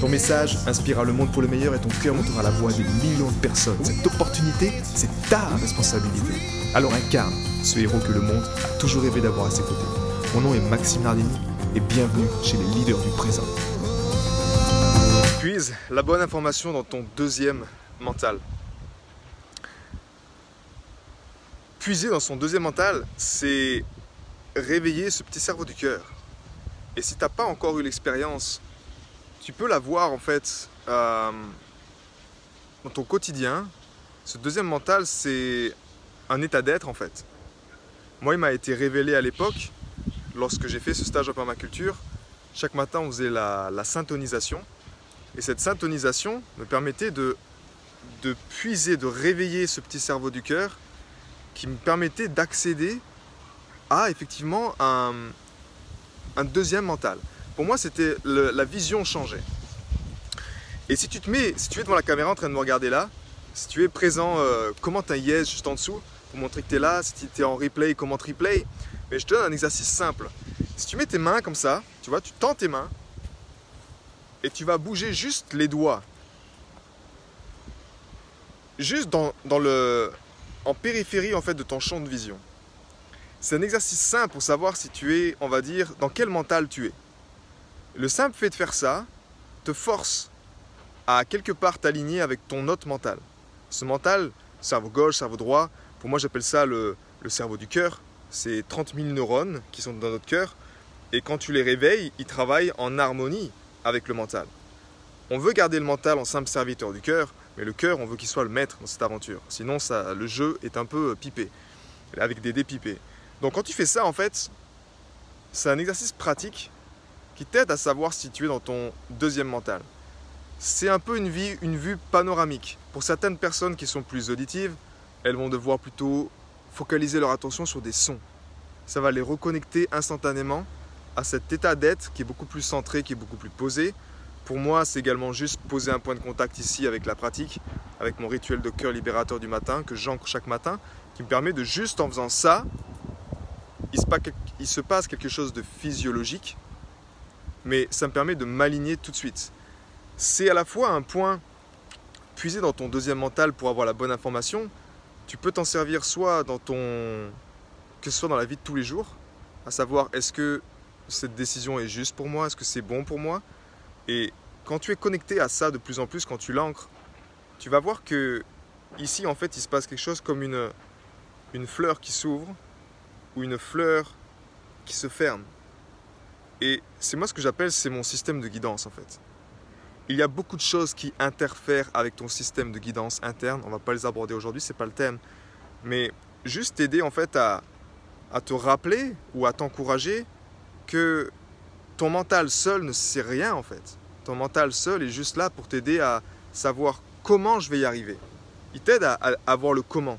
Ton message inspirera le monde pour le meilleur et ton cœur montera la voix des millions de personnes. Cette opportunité, c'est ta responsabilité. Alors incarne ce héros que le monde a toujours rêvé d'avoir à ses côtés. Mon nom est Maxime Nardini et bienvenue chez les leaders du présent. Puise la bonne information dans ton deuxième mental. Puiser dans son deuxième mental, c'est réveiller ce petit cerveau du cœur. Et si tu n'as pas encore eu l'expérience tu peux la voir en fait euh, dans ton quotidien. Ce deuxième mental, c'est un état d'être en fait. Moi, il m'a été révélé à l'époque, lorsque j'ai fait ce stage en permaculture. Chaque matin, on faisait la, la syntonisation. Et cette syntonisation me permettait de, de puiser, de réveiller ce petit cerveau du cœur qui me permettait d'accéder à effectivement un, un deuxième mental. Pour moi, c'était la vision changeait. Et si tu te mets, si tu es devant la caméra en train de me regarder là, si tu es présent, euh, commente un yes juste en dessous pour montrer que tu es là. Si tu es en replay, commente replay? Mais je te donne un exercice simple. Si tu mets tes mains comme ça, tu vois, tu tends tes mains et tu vas bouger juste les doigts. Juste le, en périphérie en fait de ton champ de vision. C'est un exercice simple pour savoir si tu es, on va dire, dans quel mental tu es. Le simple fait de faire ça te force à quelque part t'aligner avec ton autre mental. Ce mental, cerveau gauche, cerveau droit, pour moi j'appelle ça le, cerveau du cœur. C'est 30 000 neurones qui sont dans notre cœur. Et quand tu les réveilles, ils travaillent en harmonie avec le mental. On veut garder le mental en simple serviteur du cœur, mais le cœur, on veut qu'il soit le maître dans cette aventure. Sinon, ça, le jeu est un peu pipé, avec des dépipés. Donc quand tu fais ça, en fait, c'est un exercice pratique qui t'aide à savoir si tu es dans ton deuxième mental. C'est un peu une, vie, une vue panoramique. Pour certaines personnes qui sont plus auditives, elles vont devoir plutôt focaliser leur attention sur des sons. Ça va les reconnecter instantanément à cet état d'être qui est beaucoup plus centré, qui est beaucoup plus posé. Pour moi, c'est également juste poser un point de contact ici avec la pratique, avec mon rituel de cœur libérateur du matin que j'ancre chaque matin, qui me permet de juste en faisant ça, il se passe quelque chose de physiologique mais ça me permet de m'aligner tout de suite. C'est à la fois un point puisé dans ton deuxième mental pour avoir la bonne information. Tu peux t'en servir soit dans ton que ce soit dans la vie de tous les jours, à savoir est-ce que cette décision est juste pour moi, est-ce que c'est bon pour moi? Et quand tu es connecté à ça de plus en plus, quand tu l'ancres, tu vas voir que ici en fait il se passe quelque chose comme une, une fleur qui s'ouvre ou une fleur qui se ferme. Et c'est moi ce que j'appelle, c'est mon système de guidance en fait. Il y a beaucoup de choses qui interfèrent avec ton système de guidance interne. On va pas les aborder aujourd'hui, c'est pas le thème. Mais juste t'aider en fait à, te rappeler ou à t'encourager que ton mental seul ne sait rien en fait. Ton mental seul est juste là pour t'aider à savoir comment je vais y arriver. Il t'aide à, à, à, voir le comment.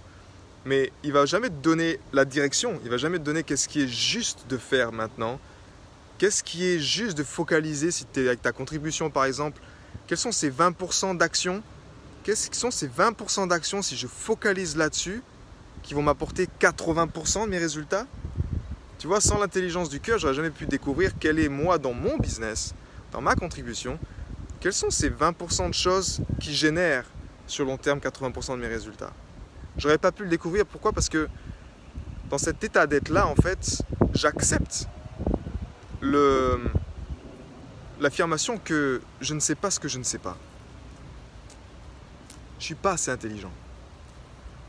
Mais il va jamais te donner la direction. Il va jamais te donner qu'est-ce qui est juste de faire maintenant Qu'est-ce qui est juste de focaliser si tu es avec ta contribution par exemple? Quels sont ces 20% d'actions? Quels sont ces 20% d'actions si je focalise là-dessus qui vont m'apporter 80% de mes résultats? Tu vois, sans l'intelligence du cœur, j'aurais jamais pu découvrir quel est moi dans mon business, dans ma contribution, quels sont ces 20% de choses qui génèrent sur long terme 80% de mes résultats. J'aurais pas pu le découvrir. Pourquoi? Parce que dans cet état d'être là, en fait, j'accepte l'affirmation que je ne sais pas ce que je ne sais pas. Je suis pas assez intelligent.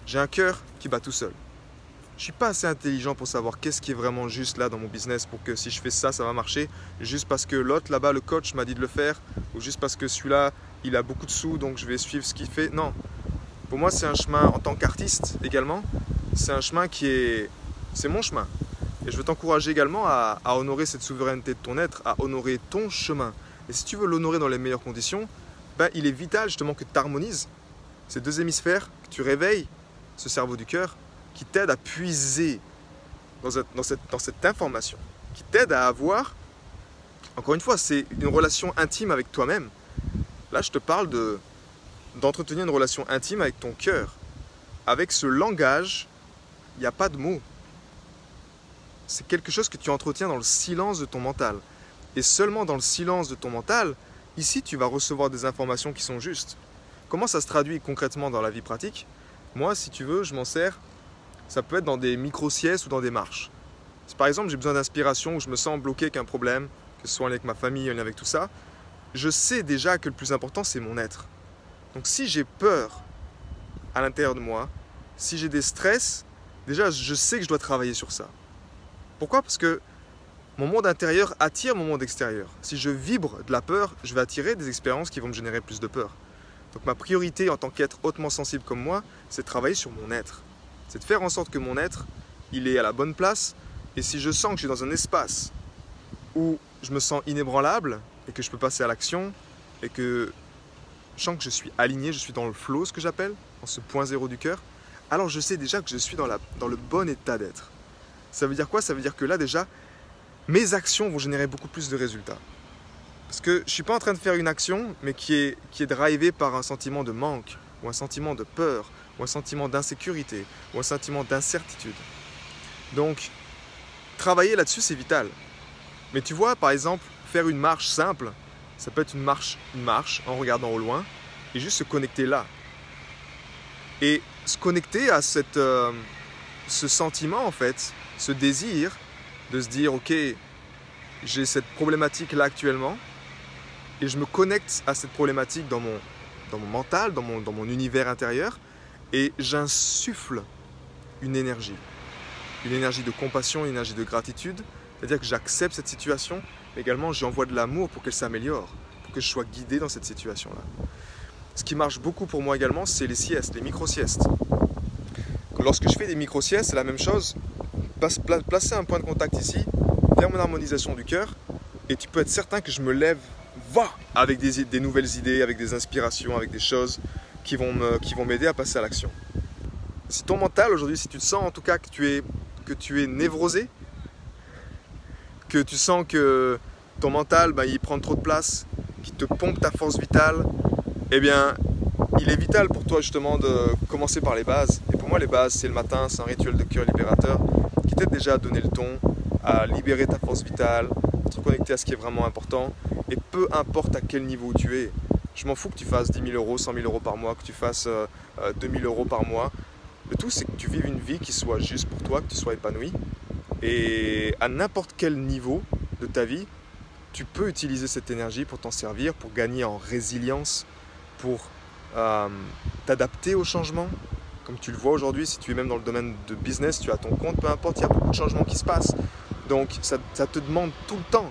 J'ai un cœur qui bat tout seul. Je suis pas assez intelligent pour savoir qu'est-ce qui est vraiment juste là dans mon business pour que si je fais ça, ça va marcher. Juste parce que l'autre là-bas, le coach m'a dit de le faire, ou juste parce que celui-là, il a beaucoup de sous, donc je vais suivre ce qu'il fait. Non. Pour moi, c'est un chemin en tant qu'artiste également. C'est un chemin qui est. C'est mon chemin. Et je veux t'encourager également à, honorer cette souveraineté de ton être, à honorer ton chemin. Et si tu veux l'honorer dans les meilleures conditions, ben, il est vital justement que tu harmonises ces deux hémisphères, que tu réveilles ce cerveau du cœur qui t'aide à puiser dans cette, information, qui t'aide à avoir, encore une fois, c'est une relation intime avec toi-même. Là, je te parle de, d'entretenir une relation intime avec ton cœur. Avec ce langage, il n'y a pas de mots. C'est quelque chose que tu entretiens dans le silence de ton mental. Et seulement dans le silence de ton mental, ici, tu vas recevoir des informations qui sont justes. Comment ça se traduit concrètement dans la vie pratique? Moi, si tu veux, je m'en sers. Ça peut être dans des micro-siestes ou dans des marches. Si par exemple j'ai besoin d'inspiration ou je me sens bloqué avec un problème, que ce soit avec ma famille, avec tout ça, je sais déjà que le plus important c'est mon être. Donc si j'ai peur à l'intérieur de moi, si j'ai des stress, déjà je sais que je dois travailler sur ça. Pourquoi? Parce que mon monde intérieur attire mon monde extérieur. Si je vibre de la peur, je vais attirer des expériences qui vont me générer plus de peur. Donc ma priorité en tant qu'être hautement sensible comme moi, c'est de travailler sur mon être. C'est de faire en sorte que mon être, il est à la bonne place. Et si je sens que je suis dans un espace où je me sens inébranlable et que je peux passer à l'action et que je sens que je suis aligné, je suis dans le flow, ce que j'appelle, dans ce point zéro du cœur, alors je sais déjà que je suis dans, le bon état d'être. Ça veut dire quoi? Ça veut dire que là déjà, mes actions vont générer beaucoup plus de résultats. Parce que je ne suis pas en train de faire une action, mais qui est, qui est drivée par un sentiment de manque, ou un sentiment de peur, ou un sentiment d'insécurité, ou un sentiment d'incertitude. Donc, travailler là-dessus, c'est vital. Mais tu vois, par exemple, faire une marche simple, ça peut être une marche, une marche en regardant au loin et juste se connecter là. Et se connecter à cette, euh, ce sentiment, en fait, ce désir de se dire, ok, j'ai cette problématique là actuellement et je me connecte à cette problématique dans mon, dans mon mental, dans mon, dans mon univers intérieur et j'insuffle une énergie. Une énergie de compassion, une énergie de gratitude. C'est-à-dire que j'accepte cette situation également j'envoie de l'amour pour qu'elle s'améliore, pour que je sois guidé dans cette situation-là. Ce qui marche beaucoup pour moi également, c'est les siestes, les micro-siestes. Lorsque je fais des micro-siestes, c'est la même chose. Placer un point de contact ici, faire mon harmonisation du cœur, et tu peux être certain que je me lève, va, avec des, nouvelles idées, avec des inspirations, avec des choses qui vont m'aider à passer à l'action. Si ton mental aujourd'hui, si tu sens en tout cas que tu es, que tu es névrosé, que tu sens que ton mental, bah, il prend trop de place, qui te pompe ta force vitale, eh bien, il est vital pour toi justement de commencer par les bases. Et pour moi, les bases, c'est le matin, c'est un rituel de cœur libérateur t'aide déjà à donner le ton, à libérer ta force vitale, à te connecter à ce qui est vraiment important. Et peu importe à quel niveau tu es, je m'en fous que tu fasses 10 000 euros, 100 000 euros par mois, que tu fasses 2 euh, 000 euh, euros par mois. Le tout, c'est que tu vives une vie qui soit juste pour toi, que tu sois épanoui. Et à n'importe quel niveau de ta vie, tu peux utiliser cette énergie pour t'en servir, pour gagner en résilience, pour euh, t'adapter au changement. Comme tu le vois aujourd'hui, si tu es même dans le domaine de business, tu as ton compte, peu importe, il y a beaucoup de changements qui se passent. Donc ça, te demande tout le temps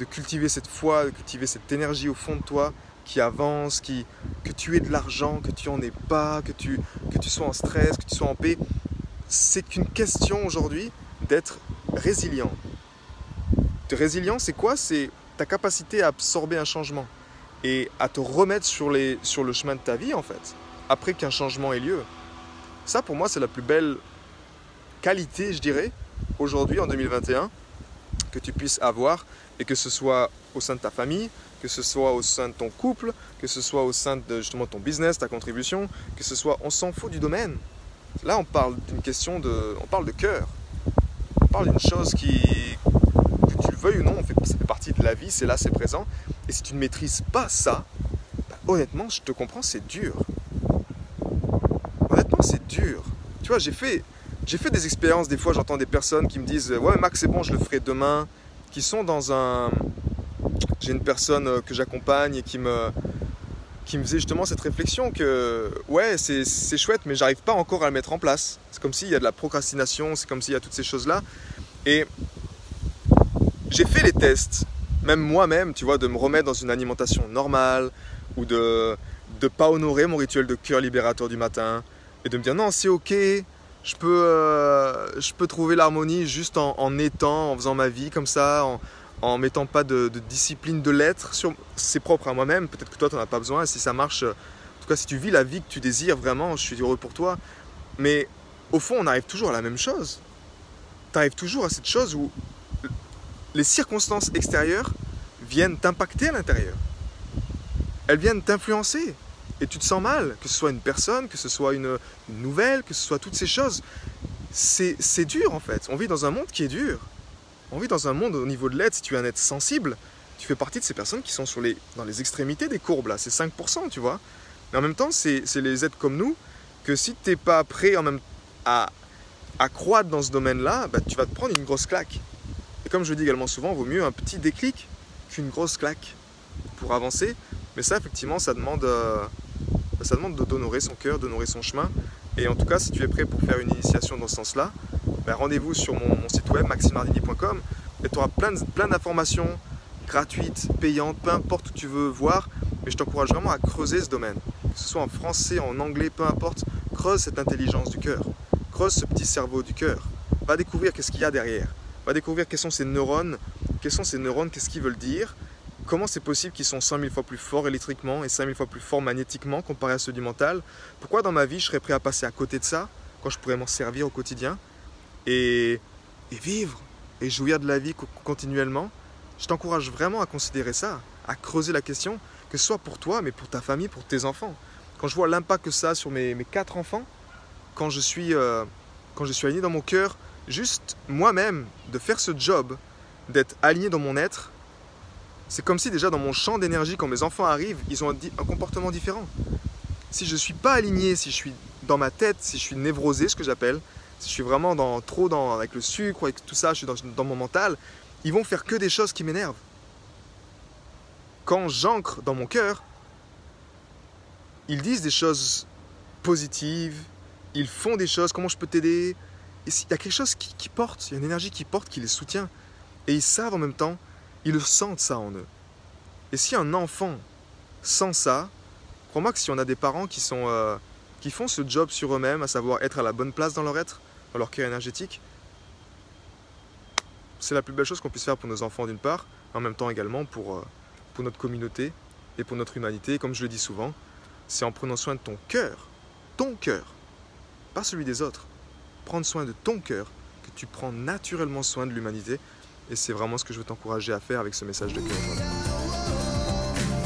de cultiver cette foi, de cultiver cette énergie au fond de toi qui avance, qui, que tu aies de l'argent, que tu en aies pas, que tu, que tu sois en stress, que tu sois en paix. C'est qu'une question aujourd'hui d'être résilient. De résilient, c'est quoi? C'est ta capacité à absorber un changement et à te remettre sur, les, sur le chemin de ta vie, en fait, après qu'un changement ait lieu. Ça, pour moi, c'est la plus belle qualité, je dirais, aujourd'hui, en 2021, que tu puisses avoir, et que ce soit au sein de ta famille, que ce soit au sein de ton couple, que ce soit au sein de justement ton business, ta contribution, que ce soit, on s'en fout du domaine. Là, on parle d'une question de, on parle de cœur. On parle d'une chose qui, veuille ou non, fait, ça fait partie de la vie, c'est là, c'est présent. Et si tu ne maîtrises pas ça, bah, honnêtement, je te comprends, c'est dur. Honnêtement, c'est dur. Tu vois, j'ai fait, des expériences, des fois j'entends des personnes qui me disent Ouais, Max, c'est bon, je le ferai demain. Qui sont dans un. J'ai une personne euh, que j'accompagne et qui me, qui faisait justement cette réflexion que ouais c'est chouette mais j'arrive pas encore à le mettre en place. C'est comme s'il y a de la procrastination, c'est comme s'il y a toutes ces choses-là. Et j'ai fait les tests, même moi-même, tu vois, de me remettre dans une alimentation normale ou de ne pas honorer mon rituel de cœur libérateur du matin et de me dire non, c'est ok, je peux, euh, je peux trouver l'harmonie juste en, étant, en faisant ma vie comme ça, en mettant pas de, discipline de l'être. C'est propre à moi-même, peut-être que toi tu n'en as pas besoin, si ça marche, en tout cas si tu vis la vie que tu désires vraiment, je suis heureux pour toi. Mais au fond, on arrive toujours à la même chose. Tu arrives toujours à cette chose où les circonstances extérieures viennent t'impacter à l'intérieur. Elles viennent t'influencer. Et tu te sens mal, que ce soit une personne, que ce soit une, nouvelle, que ce soit toutes ces choses. C'est dur en fait. On vit dans un monde qui est dur. On vit dans un monde au niveau de l'aide, si tu es un être sensible, tu fais partie de ces personnes qui sont dans les extrémités des courbes là. C'est 5%, tu vois. Mais en même temps, c'est les êtres comme nous que si tu n'es pas prêt en même, à, croître dans ce domaine-là, bah, tu vas te prendre une grosse claque. Et comme je le dis également souvent, vaut mieux un petit déclic qu'une grosse claque pour avancer. Mais ça, effectivement, ça demande, euh, ça demande d'honorer son cœur, d'honorer son chemin. Et en tout cas, si tu es prêt pour faire une initiation dans ce sens-là, ben, rendez-vous sur mon, site web maximardini.com et tu auras plein, plein d'informations gratuites, payantes, peu importe où tu veux voir. Mais je t'encourage vraiment à creuser ce domaine. Que ce soit en français, en anglais, peu importe, creuse cette intelligence du cœur. Creuse ce petit cerveau du cœur. Va découvrir qu'est-ce qu'il y a derrière. Va découvrir quels sont ces neurones, quels sont ces neurones, qu'est-ce qu'ils veulent dire, comment c'est possible qu'ils sont 100 000 fois plus forts électriquement et 5 000 fois plus forts magnétiquement comparé à ceux du mental? Pourquoi dans ma vie je serais prêt à passer à côté de ça quand je pourrais m'en servir au quotidien et, vivre et jouir de la vie continuellement? Je t'encourage vraiment à considérer ça, à creuser la question, que ce soit pour toi, mais pour ta famille, pour tes enfants. Quand je vois l'impact que ça a sur mes, quatre enfants, quand je suis, euh, quand je suis aligné dans mon cœur, juste moi-même, de faire ce job, d'être aligné dans mon être, c'est comme si déjà dans mon champ d'énergie, quand mes enfants arrivent, ils ont un, comportement différent. Si je ne suis pas aligné, si je suis dans ma tête, si je suis névrosé, ce que j'appelle, si je suis vraiment dans, trop avec le sucre, avec tout ça, je suis dans, dans mon mental, ils vont faire que des choses qui m'énervent. Quand j'ancre dans mon cœur, ils disent des choses positives, ils font des choses, comment je peux t'aider? Il y a quelque chose qui, qui porte, il y a une énergie qui porte, qui les soutient. Et ils savent en même temps ils sentent ça en eux. Et si un enfant sent ça, crois-moi que si on a des parents qui, sont, euh, qui font ce job sur eux-mêmes, à savoir être à la bonne place dans leur être, dans leur cœur énergétique, c'est la plus belle chose qu'on puisse faire pour nos enfants d'une part, en même temps également pour, euh, pour notre communauté et pour notre humanité. comme je le dis souvent, c'est en prenant soin de ton cœur, ton cœur, pas celui des autres. Prendre soin de ton cœur, que tu prends naturellement soin de l'humanité et c'est vraiment ce que je veux t'encourager à faire avec ce message de cœur.